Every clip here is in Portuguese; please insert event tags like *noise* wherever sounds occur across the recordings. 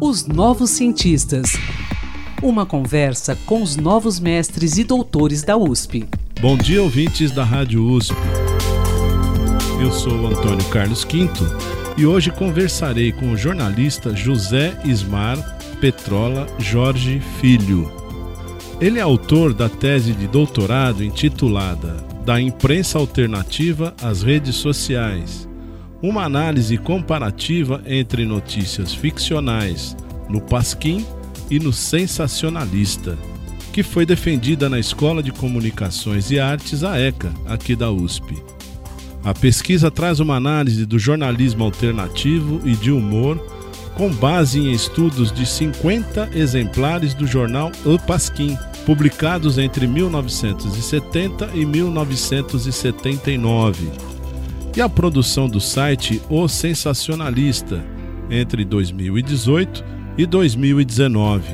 Os Novos Cientistas. Uma conversa com os novos mestres e doutores da USP. Bom dia, ouvintes da Rádio USP. Eu sou Antônio Carlos Quinto e hoje conversarei com o jornalista José Ismar Petrola Jorge Filho. Ele é autor da tese de doutorado intitulada Da Imprensa Alternativa às Redes Sociais uma análise comparativa entre notícias ficcionais no Pasquim e no Sensacionalista, que foi defendida na Escola de Comunicações e Artes, a ECA, aqui da USP. A pesquisa traz uma análise do jornalismo alternativo e de humor com base em estudos de 50 exemplares do jornal O Pasquim, publicados entre 1970 e 1979 e a produção do site O Sensacionalista entre 2018 e 2019.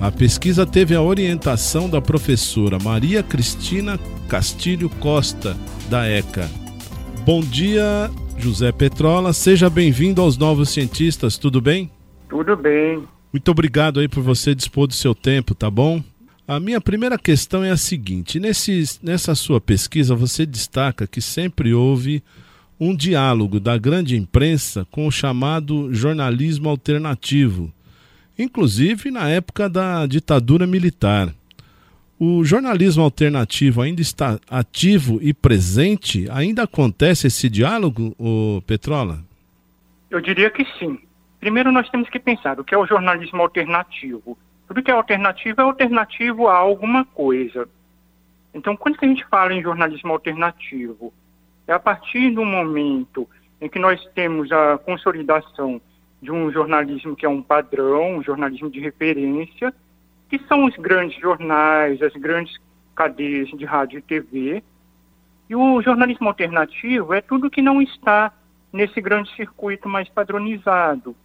A pesquisa teve a orientação da professora Maria Cristina Castilho Costa, da ECA. Bom dia, José Petrola. Seja bem-vindo aos Novos Cientistas, tudo bem? Tudo bem. Muito obrigado aí por você dispor do seu tempo, tá bom? A minha primeira questão é a seguinte: nesse, nessa sua pesquisa, você destaca que sempre houve um diálogo da grande imprensa com o chamado jornalismo alternativo, inclusive na época da ditadura militar. O jornalismo alternativo ainda está ativo e presente? Ainda acontece esse diálogo, o Petrola? Eu diria que sim. Primeiro nós temos que pensar o que é o jornalismo alternativo. Tudo que é alternativo é alternativo a alguma coisa. Então, quando a gente fala em jornalismo alternativo, é a partir do momento em que nós temos a consolidação de um jornalismo que é um padrão, um jornalismo de referência, que são os grandes jornais, as grandes cadeias de rádio e TV. E o jornalismo alternativo é tudo que não está nesse grande circuito mais padronizado.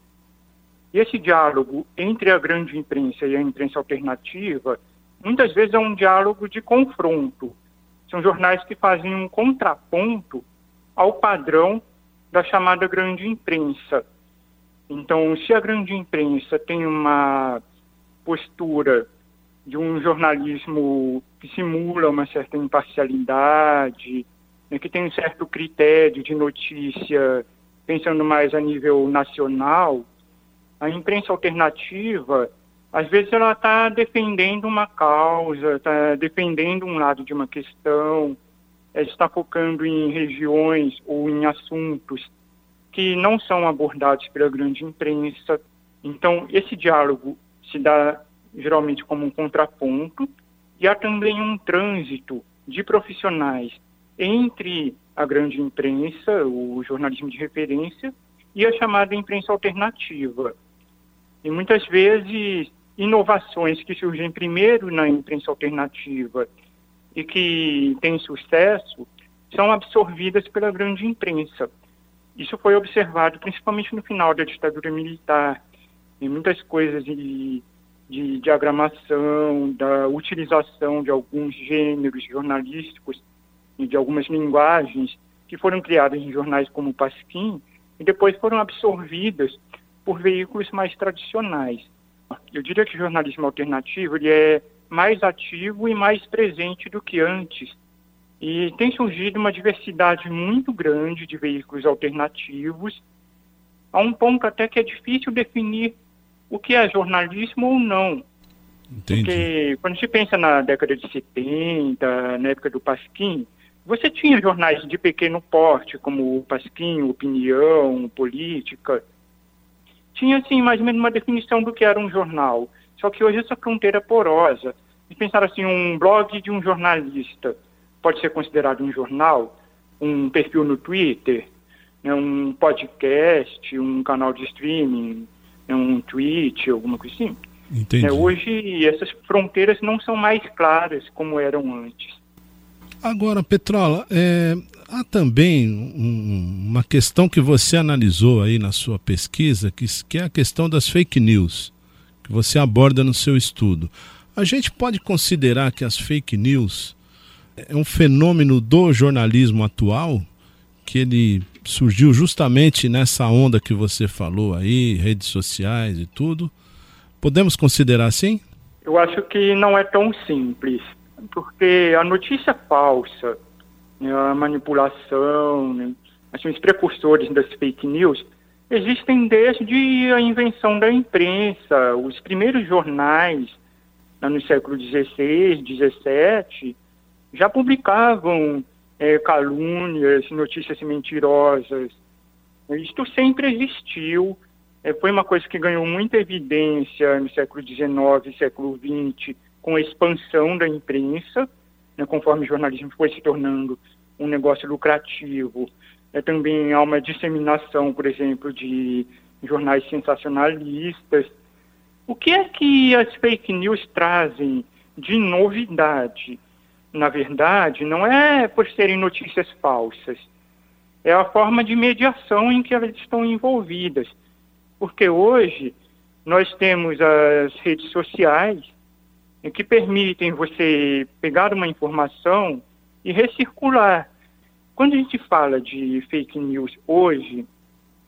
Esse diálogo entre a grande imprensa e a imprensa alternativa, muitas vezes é um diálogo de confronto. São jornais que fazem um contraponto ao padrão da chamada grande imprensa. Então, se a grande imprensa tem uma postura de um jornalismo que simula uma certa imparcialidade, né, que tem um certo critério de notícia, pensando mais a nível nacional, a imprensa alternativa, às vezes ela está defendendo uma causa, está defendendo um lado de uma questão, está focando em regiões ou em assuntos que não são abordados pela grande imprensa. Então, esse diálogo se dá geralmente como um contraponto e há também um trânsito de profissionais entre a grande imprensa, o jornalismo de referência, e a chamada imprensa alternativa. E muitas vezes inovações que surgem primeiro na imprensa alternativa e que têm sucesso são absorvidas pela grande imprensa. Isso foi observado principalmente no final da ditadura militar, em muitas coisas de, de diagramação, da utilização de alguns gêneros jornalísticos e de algumas linguagens que foram criadas em jornais como o Pasquim e depois foram absorvidas por veículos mais tradicionais. Eu diria que o jornalismo alternativo ele é mais ativo e mais presente do que antes. E tem surgido uma diversidade muito grande de veículos alternativos, a um ponto até que é difícil definir o que é jornalismo ou não. Entendi. Porque quando se pensa na década de 70, na época do Pasquim, você tinha jornais de pequeno porte, como o Pasquim, Opinião, Política, tinha, assim, mais ou menos uma definição do que era um jornal. Só que hoje essa fronteira é porosa. E pensar assim, um blog de um jornalista pode ser considerado um jornal, um perfil no Twitter, né, um podcast, um canal de streaming, né, um tweet, alguma coisa assim. Entendi. É, hoje essas fronteiras não são mais claras como eram antes. Agora, Petrola, é, há também um, uma questão que você analisou aí na sua pesquisa, que, que é a questão das fake news, que você aborda no seu estudo. A gente pode considerar que as fake news é um fenômeno do jornalismo atual, que ele surgiu justamente nessa onda que você falou aí, redes sociais e tudo. Podemos considerar assim? Eu acho que não é tão simples, porque a notícia falsa, a manipulação, né, assim, os precursores das fake news existem desde a invenção da imprensa. Os primeiros jornais, né, no século XVI, XVII, já publicavam é, calúnias, notícias mentirosas. Isto sempre existiu. É, foi uma coisa que ganhou muita evidência no século XIX, século XX, com a expansão da imprensa, né, conforme o jornalismo foi se tornando um negócio lucrativo. É, também há uma disseminação, por exemplo, de jornais sensacionalistas. O que é que as fake news trazem de novidade? na verdade, não é por serem notícias falsas, é a forma de mediação em que elas estão envolvidas. Porque hoje nós temos as redes sociais que permitem você pegar uma informação e recircular. Quando a gente fala de fake news hoje,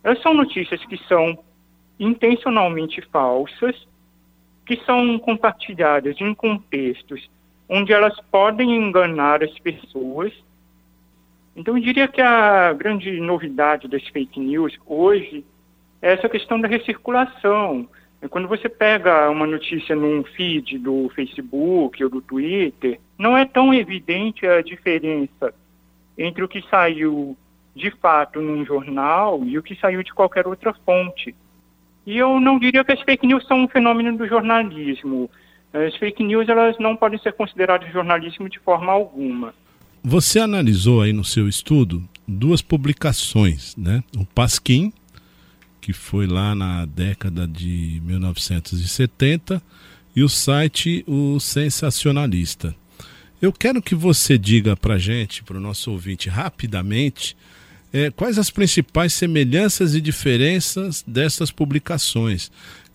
elas são notícias que são intencionalmente falsas, que são compartilhadas em contextos onde elas podem enganar as pessoas. Então, eu diria que a grande novidade das fake news hoje é essa questão da recirculação. Quando você pega uma notícia num feed do Facebook ou do Twitter, não é tão evidente a diferença entre o que saiu de fato num jornal e o que saiu de qualquer outra fonte. E eu não diria que as fake news são um fenômeno do jornalismo. As fake news elas não podem ser consideradas jornalismo de forma alguma. Você analisou aí no seu estudo duas publicações, né? O Pasquim, que foi lá na década de 1970, e o site O Sensacionalista. Eu quero que você diga para gente, para o nosso ouvinte, rapidamente, é, quais as principais semelhanças e diferenças dessas publicações.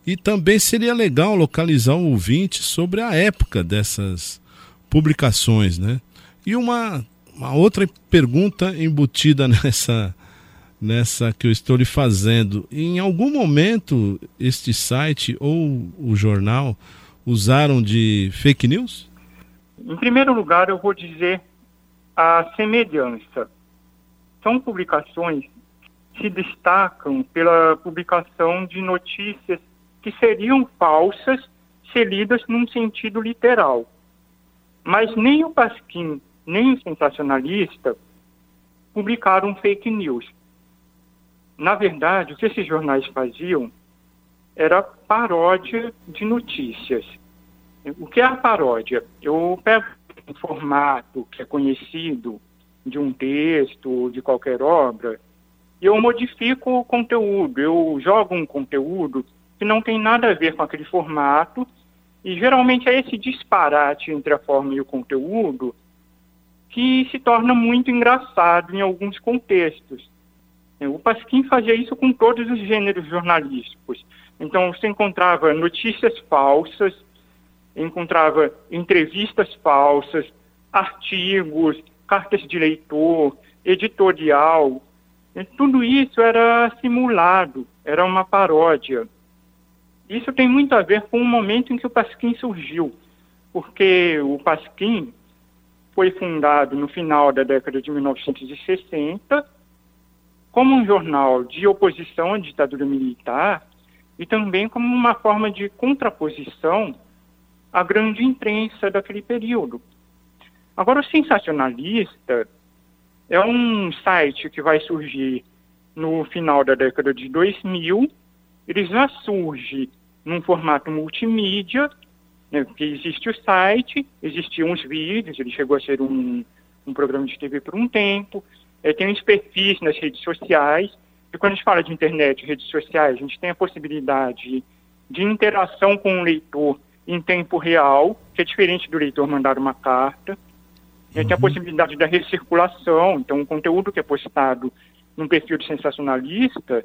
E também seria legal localizar o ouvinte sobre a época dessas publicações, né? E uma, uma outra pergunta embutida *laughs* nessa, nessa que eu estou lhe fazendo. Em algum momento este site ou o jornal usaram de fake news? Em primeiro lugar, eu vou dizer a semelhança. São publicações que se destacam pela publicação de notícias que seriam falsas se lidas num sentido literal. Mas nem o Pasquim, nem o sensacionalista publicaram fake news. Na verdade, o que esses jornais faziam era paródia de notícias. O que é a paródia? Eu pego um formato que é conhecido de um texto, de qualquer obra, e eu modifico o conteúdo. Eu jogo um conteúdo que não tem nada a ver com aquele formato, e geralmente é esse disparate entre a forma e o conteúdo que se torna muito engraçado em alguns contextos. O Pasquim fazia isso com todos os gêneros jornalísticos. Então, você encontrava notícias falsas, encontrava entrevistas falsas, artigos, cartas de leitor, editorial. Tudo isso era simulado, era uma paródia. Isso tem muito a ver com o momento em que o Pasquim surgiu, porque o Pasquim foi fundado no final da década de 1960 como um jornal de oposição à ditadura militar e também como uma forma de contraposição à grande imprensa daquele período. Agora, o sensacionalista é um site que vai surgir no final da década de 2000. Ele já surge num formato multimídia, né, que existe o site, existiam os vídeos, ele chegou a ser um, um programa de TV por um tempo, é, tem os perfis nas redes sociais, e quando a gente fala de internet e redes sociais, a gente tem a possibilidade de interação com o leitor em tempo real, que é diferente do leitor mandar uma carta. Uhum. Tem a possibilidade da recirculação, então o conteúdo que é postado num perfil de sensacionalista,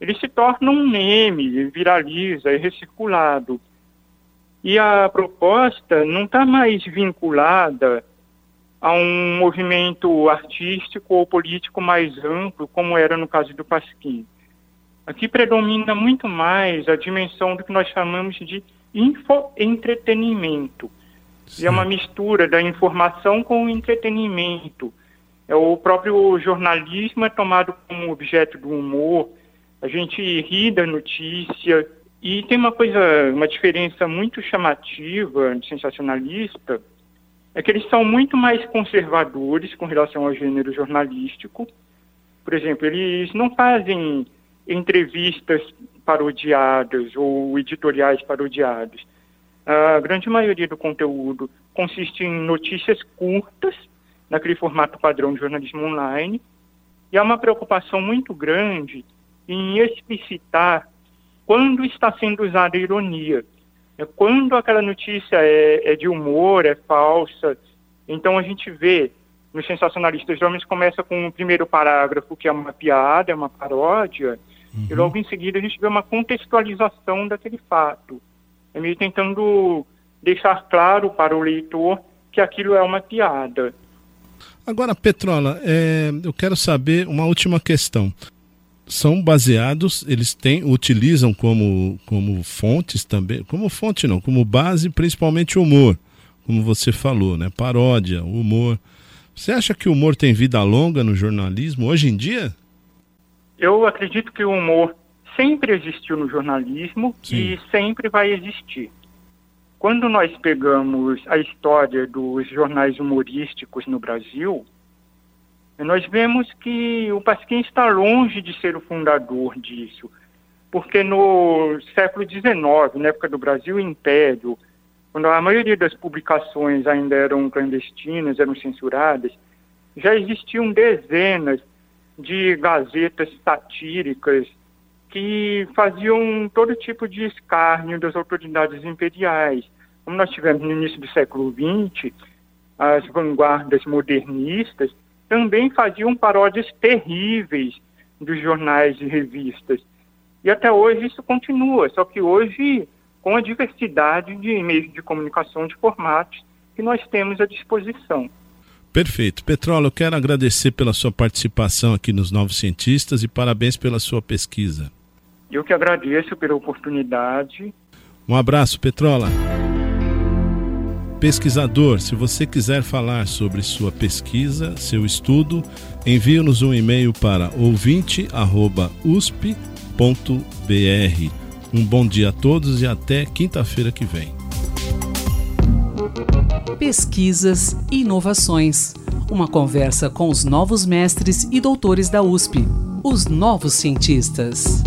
ele se torna um meme, viraliza, é recirculado. E a proposta não está mais vinculada a um movimento artístico ou político mais amplo, como era no caso do Pasquim. Aqui predomina muito mais a dimensão do que nós chamamos de infoentretenimento. E é uma mistura da informação com o entretenimento. É o próprio jornalismo é tomado como objeto do humor. A gente ri da notícia. E tem uma coisa, uma diferença muito chamativa, sensacionalista, é que eles são muito mais conservadores com relação ao gênero jornalístico. Por exemplo, eles não fazem entrevistas parodiadas ou editoriais parodiados. A grande maioria do conteúdo consiste em notícias curtas, naquele formato padrão de jornalismo online, e há uma preocupação muito grande em explicitar quando está sendo usada a ironia. É quando aquela notícia é, é de humor, é falsa. Então a gente vê nos sensacionalistas, geralmente começa com o primeiro parágrafo, que é uma piada, é uma paródia, Uhum. E logo em seguida a gente vê uma contextualização daquele fato. É meio tentando deixar claro para o leitor que aquilo é uma piada. Agora, Petrola, é, eu quero saber uma última questão. São baseados, eles têm, utilizam como, como fontes também, como fonte não, como base principalmente o humor, como você falou, né? Paródia, humor. Você acha que o humor tem vida longa no jornalismo hoje em dia? Eu acredito que o humor sempre existiu no jornalismo Sim. e sempre vai existir. Quando nós pegamos a história dos jornais humorísticos no Brasil, nós vemos que o Pasquim está longe de ser o fundador disso, porque no século XIX, na época do Brasil Império, quando a maioria das publicações ainda eram clandestinas, eram censuradas, já existiam dezenas de gazetas satíricas que faziam todo tipo de escárnio das autoridades imperiais. Como nós tivemos no início do século XX, as vanguardas modernistas também faziam paródias terríveis dos jornais e revistas. E até hoje isso continua, só que hoje com a diversidade de meios de comunicação de formatos que nós temos à disposição. Perfeito. Petrola, eu quero agradecer pela sua participação aqui nos Novos Cientistas e parabéns pela sua pesquisa. Eu que agradeço pela oportunidade. Um abraço, Petrola. Pesquisador, se você quiser falar sobre sua pesquisa, seu estudo, envie-nos um e-mail para ouvinte.usp.br. Um bom dia a todos e até quinta-feira que vem pesquisas e inovações. Uma conversa com os novos mestres e doutores da USP, os novos cientistas.